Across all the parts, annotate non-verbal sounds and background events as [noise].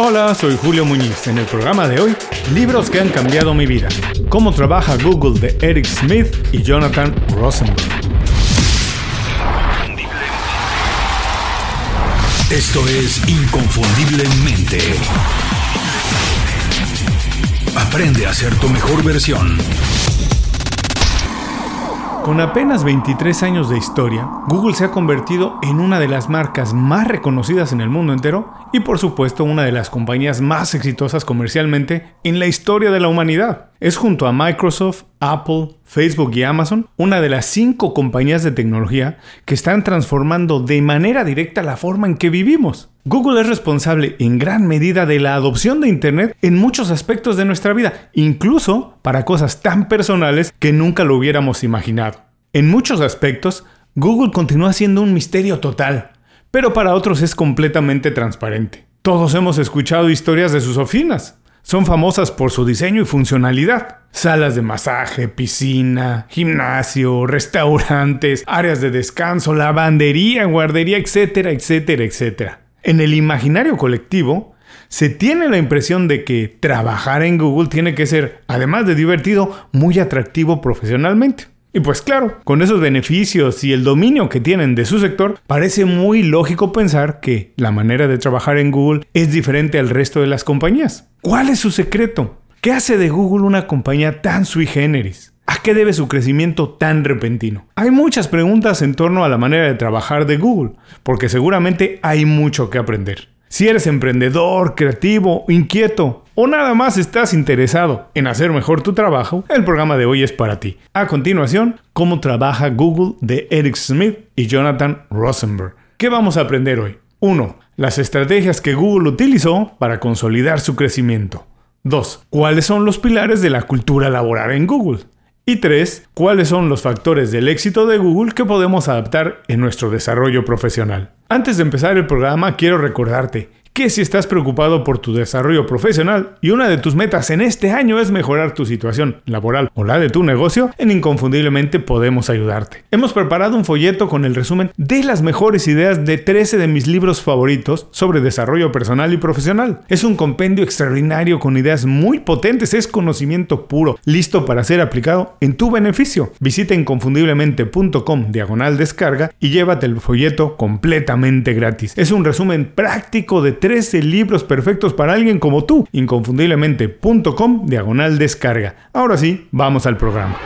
Hola, soy Julio Muñiz. En el programa de hoy, libros que han cambiado mi vida. Cómo trabaja Google de Eric Smith y Jonathan Rosenberg. Esto es Inconfundiblemente. Aprende a ser tu mejor versión. Con apenas 23 años de historia, Google se ha convertido en una de las marcas más reconocidas en el mundo entero y por supuesto una de las compañías más exitosas comercialmente en la historia de la humanidad. Es junto a Microsoft, Apple, Facebook y Amazon una de las cinco compañías de tecnología que están transformando de manera directa la forma en que vivimos. Google es responsable en gran medida de la adopción de Internet en muchos aspectos de nuestra vida, incluso para cosas tan personales que nunca lo hubiéramos imaginado. En muchos aspectos, Google continúa siendo un misterio total, pero para otros es completamente transparente. Todos hemos escuchado historias de sus oficinas. Son famosas por su diseño y funcionalidad. Salas de masaje, piscina, gimnasio, restaurantes, áreas de descanso, lavandería, guardería, etcétera, etcétera, etcétera. En el imaginario colectivo, se tiene la impresión de que trabajar en Google tiene que ser, además de divertido, muy atractivo profesionalmente. Y pues claro, con esos beneficios y el dominio que tienen de su sector, parece muy lógico pensar que la manera de trabajar en Google es diferente al resto de las compañías. ¿Cuál es su secreto? ¿Qué hace de Google una compañía tan sui generis? ¿A qué debe su crecimiento tan repentino? Hay muchas preguntas en torno a la manera de trabajar de Google, porque seguramente hay mucho que aprender. Si eres emprendedor, creativo, inquieto o nada más estás interesado en hacer mejor tu trabajo, el programa de hoy es para ti. A continuación, cómo trabaja Google de Eric Smith y Jonathan Rosenberg. ¿Qué vamos a aprender hoy? 1. Las estrategias que Google utilizó para consolidar su crecimiento. 2. ¿Cuáles son los pilares de la cultura laboral en Google? Y tres, ¿cuáles son los factores del éxito de Google que podemos adaptar en nuestro desarrollo profesional? Antes de empezar el programa, quiero recordarte que si estás preocupado por tu desarrollo profesional y una de tus metas en este año es mejorar tu situación laboral o la de tu negocio, en Inconfundiblemente podemos ayudarte. Hemos preparado un folleto con el resumen de las mejores ideas de 13 de mis libros favoritos sobre desarrollo personal y profesional. Es un compendio extraordinario con ideas muy potentes, es conocimiento puro, listo para ser aplicado en tu beneficio. Visita inconfundiblemente.com diagonal descarga y llévate el folleto completamente gratis. Es un resumen práctico de 13 libros perfectos para alguien como tú. Inconfundiblemente.com diagonal descarga. Ahora sí, vamos al programa.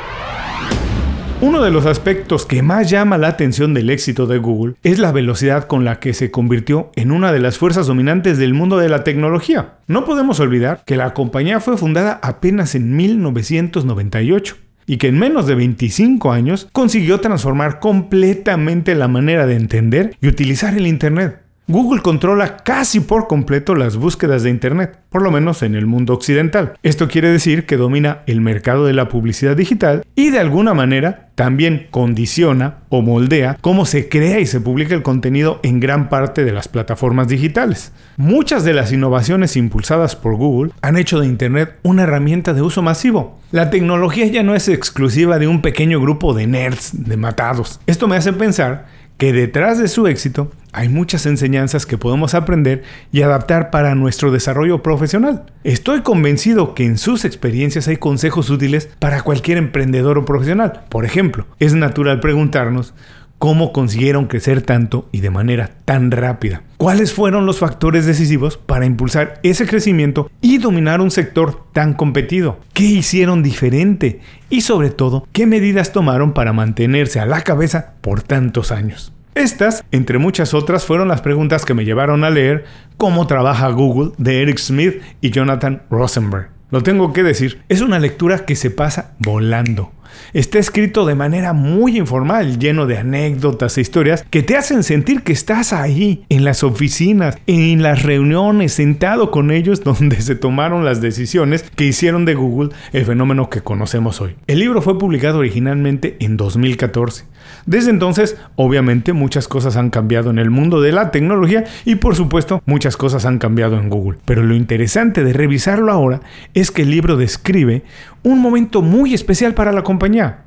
Uno de los aspectos que más llama la atención del éxito de Google es la velocidad con la que se convirtió en una de las fuerzas dominantes del mundo de la tecnología. No podemos olvidar que la compañía fue fundada apenas en 1998 y que en menos de 25 años consiguió transformar completamente la manera de entender y utilizar el Internet. Google controla casi por completo las búsquedas de Internet, por lo menos en el mundo occidental. Esto quiere decir que domina el mercado de la publicidad digital y de alguna manera también condiciona o moldea cómo se crea y se publica el contenido en gran parte de las plataformas digitales. Muchas de las innovaciones impulsadas por Google han hecho de Internet una herramienta de uso masivo. La tecnología ya no es exclusiva de un pequeño grupo de nerds, de matados. Esto me hace pensar que detrás de su éxito hay muchas enseñanzas que podemos aprender y adaptar para nuestro desarrollo profesional. Estoy convencido que en sus experiencias hay consejos útiles para cualquier emprendedor o profesional. Por ejemplo, es natural preguntarnos cómo consiguieron crecer tanto y de manera tan rápida. ¿Cuáles fueron los factores decisivos para impulsar ese crecimiento y dominar un sector tan competido? ¿Qué hicieron diferente? Y sobre todo, ¿qué medidas tomaron para mantenerse a la cabeza por tantos años? Estas, entre muchas otras, fueron las preguntas que me llevaron a leer Cómo trabaja Google de Eric Smith y Jonathan Rosenberg. Lo tengo que decir, es una lectura que se pasa volando. Está escrito de manera muy informal, lleno de anécdotas e historias que te hacen sentir que estás ahí, en las oficinas, en las reuniones, sentado con ellos [laughs] donde se tomaron las decisiones que hicieron de Google el fenómeno que conocemos hoy. El libro fue publicado originalmente en 2014. Desde entonces, obviamente, muchas cosas han cambiado en el mundo de la tecnología y por supuesto muchas cosas han cambiado en Google. Pero lo interesante de revisarlo ahora es que el libro describe un momento muy especial para la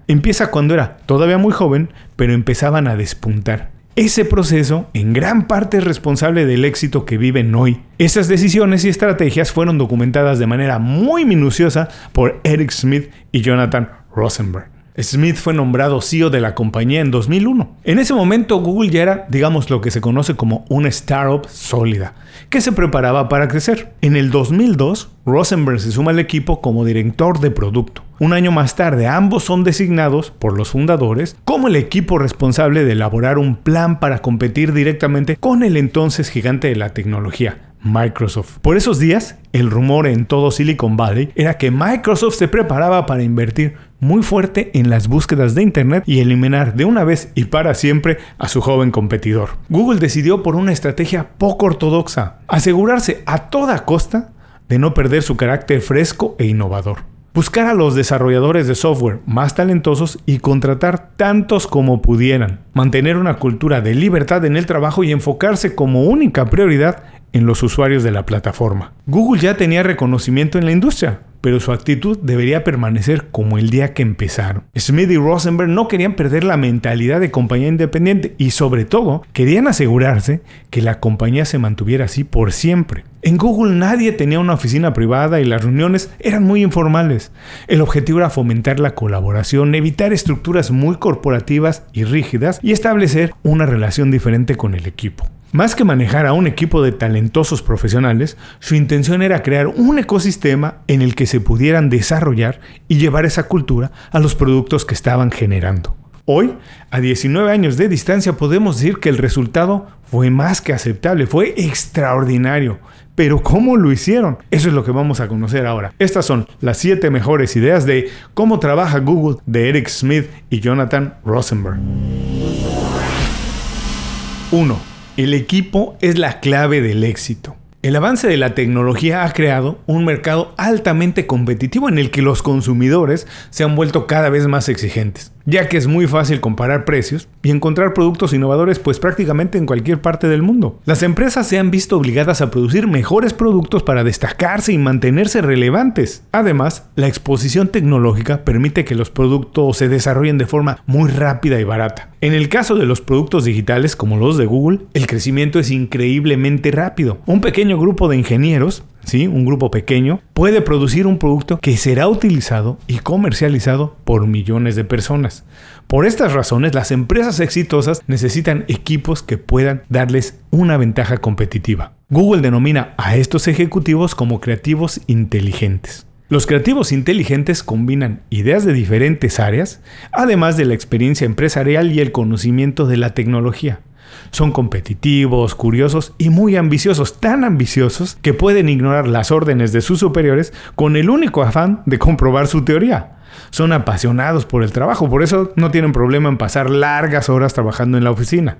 Empieza cuando era todavía muy joven, pero empezaban a despuntar. Ese proceso en gran parte es responsable del éxito que viven hoy. Esas decisiones y estrategias fueron documentadas de manera muy minuciosa por Eric Smith y Jonathan Rosenberg. Smith fue nombrado CEO de la compañía en 2001. En ese momento Google ya era, digamos, lo que se conoce como una startup sólida, que se preparaba para crecer. En el 2002, Rosenberg se suma al equipo como director de producto. Un año más tarde, ambos son designados por los fundadores como el equipo responsable de elaborar un plan para competir directamente con el entonces gigante de la tecnología, Microsoft. Por esos días, el rumor en todo Silicon Valley era que Microsoft se preparaba para invertir muy fuerte en las búsquedas de Internet y eliminar de una vez y para siempre a su joven competidor. Google decidió por una estrategia poco ortodoxa, asegurarse a toda costa de no perder su carácter fresco e innovador. Buscar a los desarrolladores de software más talentosos y contratar tantos como pudieran. Mantener una cultura de libertad en el trabajo y enfocarse como única prioridad en los usuarios de la plataforma. Google ya tenía reconocimiento en la industria, pero su actitud debería permanecer como el día que empezaron. Smith y Rosenberg no querían perder la mentalidad de compañía independiente y sobre todo querían asegurarse que la compañía se mantuviera así por siempre. En Google nadie tenía una oficina privada y las reuniones eran muy informales. El objetivo era fomentar la colaboración, evitar estructuras muy corporativas y rígidas y establecer una relación diferente con el equipo. Más que manejar a un equipo de talentosos profesionales, su intención era crear un ecosistema en el que se pudieran desarrollar y llevar esa cultura a los productos que estaban generando. Hoy, a 19 años de distancia, podemos decir que el resultado fue más que aceptable, fue extraordinario. Pero ¿cómo lo hicieron? Eso es lo que vamos a conocer ahora. Estas son las 7 mejores ideas de cómo trabaja Google de Eric Smith y Jonathan Rosenberg. 1 el equipo es la clave del éxito. El avance de la tecnología ha creado un mercado altamente competitivo en el que los consumidores se han vuelto cada vez más exigentes ya que es muy fácil comparar precios y encontrar productos innovadores pues prácticamente en cualquier parte del mundo. Las empresas se han visto obligadas a producir mejores productos para destacarse y mantenerse relevantes. Además, la exposición tecnológica permite que los productos se desarrollen de forma muy rápida y barata. En el caso de los productos digitales como los de Google, el crecimiento es increíblemente rápido. Un pequeño grupo de ingenieros ¿sí? un grupo pequeño, puede producir un producto que será utilizado y comercializado por millones de personas. Por estas razones, las empresas exitosas necesitan equipos que puedan darles una ventaja competitiva. Google denomina a estos ejecutivos como creativos inteligentes. Los creativos inteligentes combinan ideas de diferentes áreas, además de la experiencia empresarial y el conocimiento de la tecnología. Son competitivos, curiosos y muy ambiciosos, tan ambiciosos que pueden ignorar las órdenes de sus superiores con el único afán de comprobar su teoría. Son apasionados por el trabajo, por eso no tienen problema en pasar largas horas trabajando en la oficina.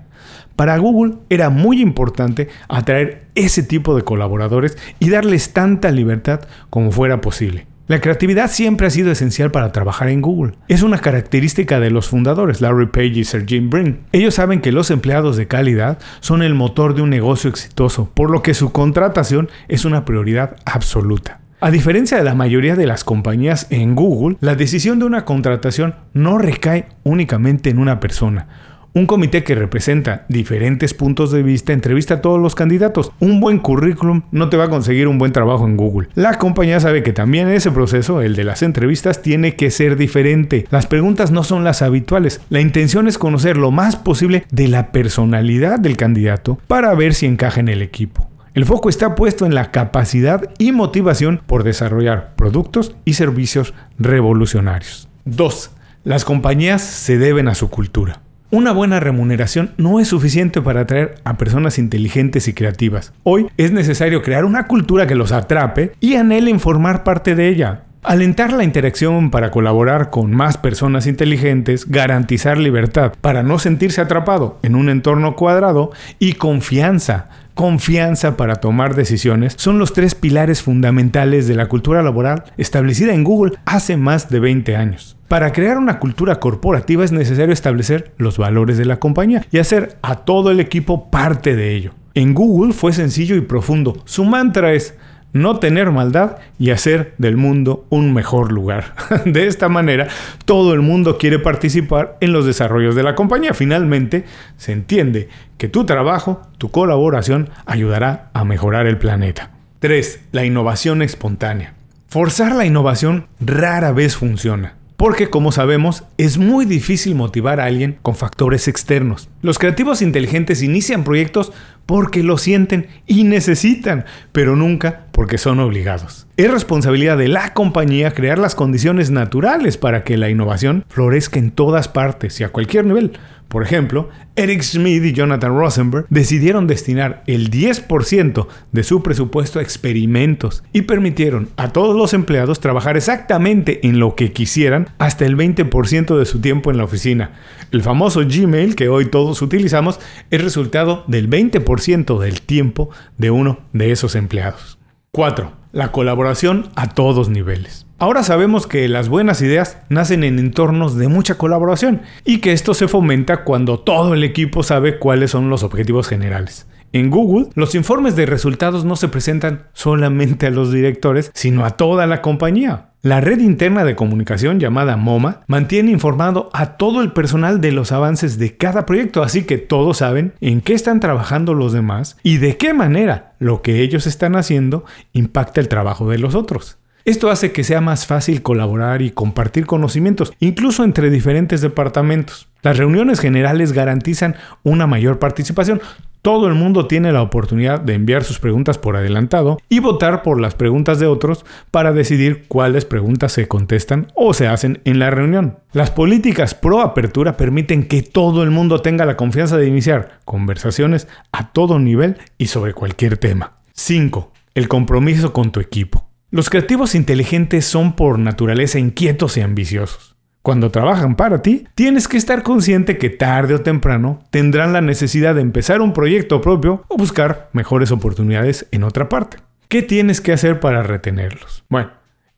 Para Google era muy importante atraer ese tipo de colaboradores y darles tanta libertad como fuera posible. La creatividad siempre ha sido esencial para trabajar en Google. Es una característica de los fundadores, Larry Page y Sergey Brin. Ellos saben que los empleados de calidad son el motor de un negocio exitoso, por lo que su contratación es una prioridad absoluta. A diferencia de la mayoría de las compañías en Google, la decisión de una contratación no recae únicamente en una persona. Un comité que representa diferentes puntos de vista entrevista a todos los candidatos. Un buen currículum no te va a conseguir un buen trabajo en Google. La compañía sabe que también ese proceso, el de las entrevistas, tiene que ser diferente. Las preguntas no son las habituales. La intención es conocer lo más posible de la personalidad del candidato para ver si encaja en el equipo. El foco está puesto en la capacidad y motivación por desarrollar productos y servicios revolucionarios. 2. Las compañías se deben a su cultura. Una buena remuneración no es suficiente para atraer a personas inteligentes y creativas. Hoy es necesario crear una cultura que los atrape y anhelen formar parte de ella. Alentar la interacción para colaborar con más personas inteligentes, garantizar libertad para no sentirse atrapado en un entorno cuadrado y confianza confianza para tomar decisiones son los tres pilares fundamentales de la cultura laboral establecida en Google hace más de 20 años. Para crear una cultura corporativa es necesario establecer los valores de la compañía y hacer a todo el equipo parte de ello. En Google fue sencillo y profundo. Su mantra es no tener maldad y hacer del mundo un mejor lugar. [laughs] De esta manera, todo el mundo quiere participar en los desarrollos de la compañía. Finalmente, se entiende que tu trabajo, tu colaboración, ayudará a mejorar el planeta. 3. La innovación espontánea. Forzar la innovación rara vez funciona. Porque como sabemos, es muy difícil motivar a alguien con factores externos. Los creativos inteligentes inician proyectos porque lo sienten y necesitan, pero nunca porque son obligados. Es responsabilidad de la compañía crear las condiciones naturales para que la innovación florezca en todas partes y a cualquier nivel. Por ejemplo, Eric Schmidt y Jonathan Rosenberg decidieron destinar el 10% de su presupuesto a experimentos y permitieron a todos los empleados trabajar exactamente en lo que quisieran hasta el 20% de su tiempo en la oficina. El famoso Gmail que hoy todos utilizamos es resultado del 20% del tiempo de uno de esos empleados. 4. La colaboración a todos niveles. Ahora sabemos que las buenas ideas nacen en entornos de mucha colaboración y que esto se fomenta cuando todo el equipo sabe cuáles son los objetivos generales. En Google, los informes de resultados no se presentan solamente a los directores, sino a toda la compañía. La red interna de comunicación llamada MoMA mantiene informado a todo el personal de los avances de cada proyecto, así que todos saben en qué están trabajando los demás y de qué manera lo que ellos están haciendo impacta el trabajo de los otros. Esto hace que sea más fácil colaborar y compartir conocimientos, incluso entre diferentes departamentos. Las reuniones generales garantizan una mayor participación. Todo el mundo tiene la oportunidad de enviar sus preguntas por adelantado y votar por las preguntas de otros para decidir cuáles preguntas se contestan o se hacen en la reunión. Las políticas pro apertura permiten que todo el mundo tenga la confianza de iniciar conversaciones a todo nivel y sobre cualquier tema. 5. El compromiso con tu equipo. Los creativos inteligentes son por naturaleza inquietos y ambiciosos. Cuando trabajan para ti, tienes que estar consciente que tarde o temprano tendrán la necesidad de empezar un proyecto propio o buscar mejores oportunidades en otra parte. ¿Qué tienes que hacer para retenerlos? Bueno,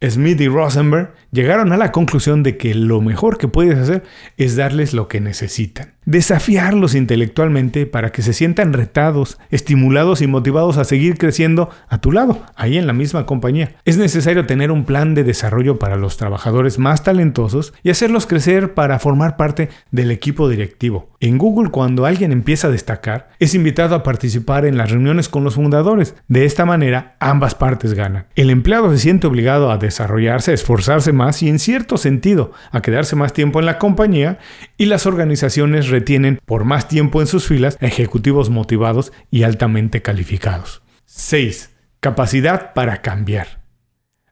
Smith y Rosenberg llegaron a la conclusión de que lo mejor que puedes hacer es darles lo que necesitan. Desafiarlos intelectualmente para que se sientan retados, estimulados y motivados a seguir creciendo a tu lado, ahí en la misma compañía. Es necesario tener un plan de desarrollo para los trabajadores más talentosos y hacerlos crecer para formar parte del equipo directivo. En Google, cuando alguien empieza a destacar, es invitado a participar en las reuniones con los fundadores. De esta manera, ambas partes ganan. El empleado se siente obligado a desarrollarse, a esforzarse más y en cierto sentido a quedarse más tiempo en la compañía y las organizaciones retienen por más tiempo en sus filas ejecutivos motivados y altamente calificados. 6. Capacidad para cambiar.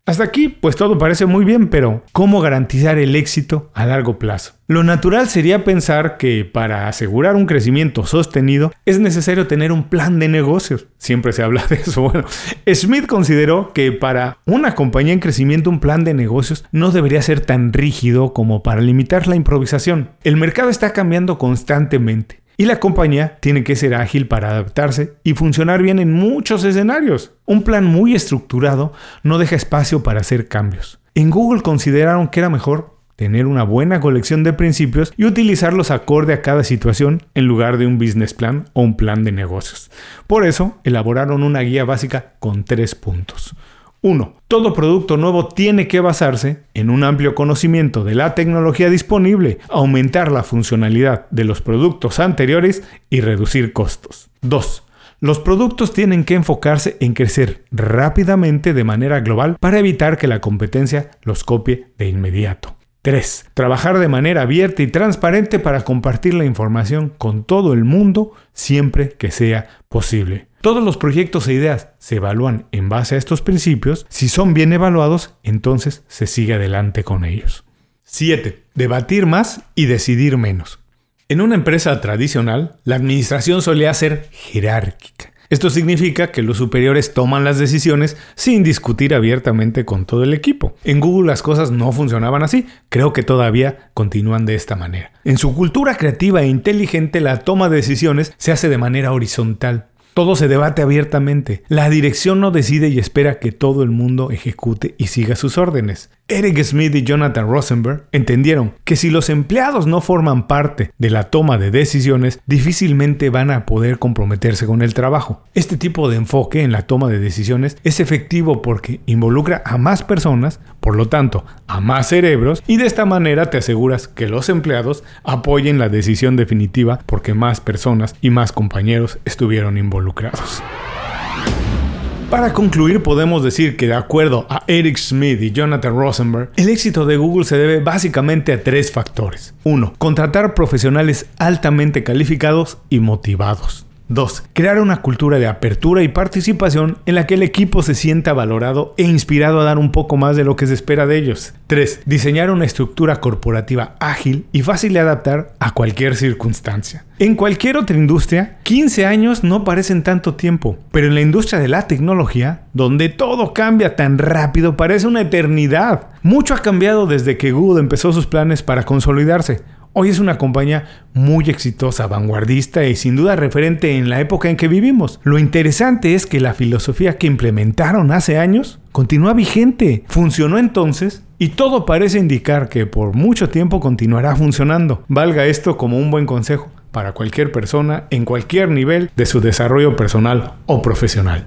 Hasta aquí, pues todo parece muy bien, pero ¿cómo garantizar el éxito a largo plazo? Lo natural sería pensar que para asegurar un crecimiento sostenido es necesario tener un plan de negocios. Siempre se habla [laughs] de eso. Bueno, Smith consideró que para una compañía en crecimiento un plan de negocios no debería ser tan rígido como para limitar la improvisación. El mercado está cambiando constantemente. Y la compañía tiene que ser ágil para adaptarse y funcionar bien en muchos escenarios. Un plan muy estructurado no deja espacio para hacer cambios. En Google consideraron que era mejor tener una buena colección de principios y utilizarlos acorde a cada situación en lugar de un business plan o un plan de negocios. Por eso elaboraron una guía básica con tres puntos. 1. Todo producto nuevo tiene que basarse en un amplio conocimiento de la tecnología disponible, aumentar la funcionalidad de los productos anteriores y reducir costos. 2. Los productos tienen que enfocarse en crecer rápidamente de manera global para evitar que la competencia los copie de inmediato. 3. Trabajar de manera abierta y transparente para compartir la información con todo el mundo siempre que sea posible. Todos los proyectos e ideas se evalúan en base a estos principios. Si son bien evaluados, entonces se sigue adelante con ellos. 7. Debatir más y decidir menos. En una empresa tradicional, la administración solía ser jerárquica. Esto significa que los superiores toman las decisiones sin discutir abiertamente con todo el equipo. En Google las cosas no funcionaban así, creo que todavía continúan de esta manera. En su cultura creativa e inteligente la toma de decisiones se hace de manera horizontal. Todo se debate abiertamente. La dirección no decide y espera que todo el mundo ejecute y siga sus órdenes. Eric Smith y Jonathan Rosenberg entendieron que si los empleados no forman parte de la toma de decisiones, difícilmente van a poder comprometerse con el trabajo. Este tipo de enfoque en la toma de decisiones es efectivo porque involucra a más personas, por lo tanto, a más cerebros, y de esta manera te aseguras que los empleados apoyen la decisión definitiva porque más personas y más compañeros estuvieron involucrados. Para concluir, podemos decir que de acuerdo a Eric Smith y Jonathan Rosenberg, el éxito de Google se debe básicamente a tres factores. 1. Contratar profesionales altamente calificados y motivados. 2. Crear una cultura de apertura y participación en la que el equipo se sienta valorado e inspirado a dar un poco más de lo que se espera de ellos. 3. Diseñar una estructura corporativa ágil y fácil de adaptar a cualquier circunstancia. En cualquier otra industria, 15 años no parecen tanto tiempo, pero en la industria de la tecnología, donde todo cambia tan rápido, parece una eternidad. Mucho ha cambiado desde que Google empezó sus planes para consolidarse. Hoy es una compañía muy exitosa, vanguardista y sin duda referente en la época en que vivimos. Lo interesante es que la filosofía que implementaron hace años continúa vigente, funcionó entonces y todo parece indicar que por mucho tiempo continuará funcionando. Valga esto como un buen consejo para cualquier persona en cualquier nivel de su desarrollo personal o profesional.